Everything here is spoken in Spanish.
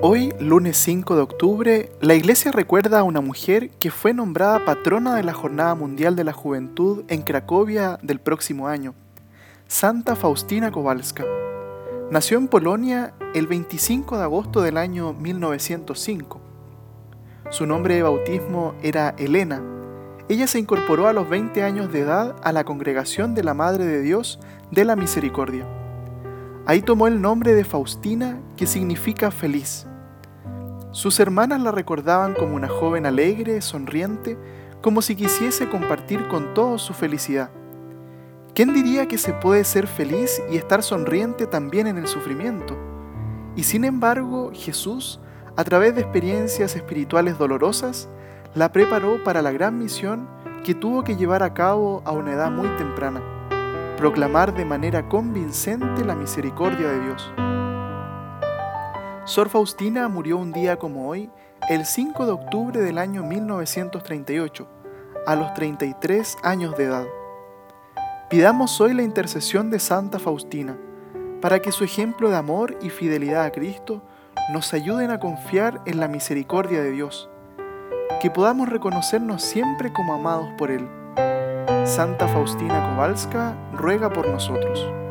Hoy, lunes 5 de octubre, la iglesia recuerda a una mujer que fue nombrada patrona de la Jornada Mundial de la Juventud en Cracovia del próximo año, Santa Faustina Kowalska. Nació en Polonia el 25 de agosto del año 1905. Su nombre de bautismo era Elena. Ella se incorporó a los 20 años de edad a la congregación de la Madre de Dios de la Misericordia. Ahí tomó el nombre de Faustina, que significa feliz. Sus hermanas la recordaban como una joven alegre, sonriente, como si quisiese compartir con todos su felicidad. ¿Quién diría que se puede ser feliz y estar sonriente también en el sufrimiento? Y sin embargo, Jesús, a través de experiencias espirituales dolorosas, la preparó para la gran misión que tuvo que llevar a cabo a una edad muy temprana, proclamar de manera convincente la misericordia de Dios. Sor Faustina murió un día como hoy, el 5 de octubre del año 1938, a los 33 años de edad. Pidamos hoy la intercesión de Santa Faustina, para que su ejemplo de amor y fidelidad a Cristo nos ayuden a confiar en la misericordia de Dios, que podamos reconocernos siempre como amados por Él. Santa Faustina Kowalska ruega por nosotros.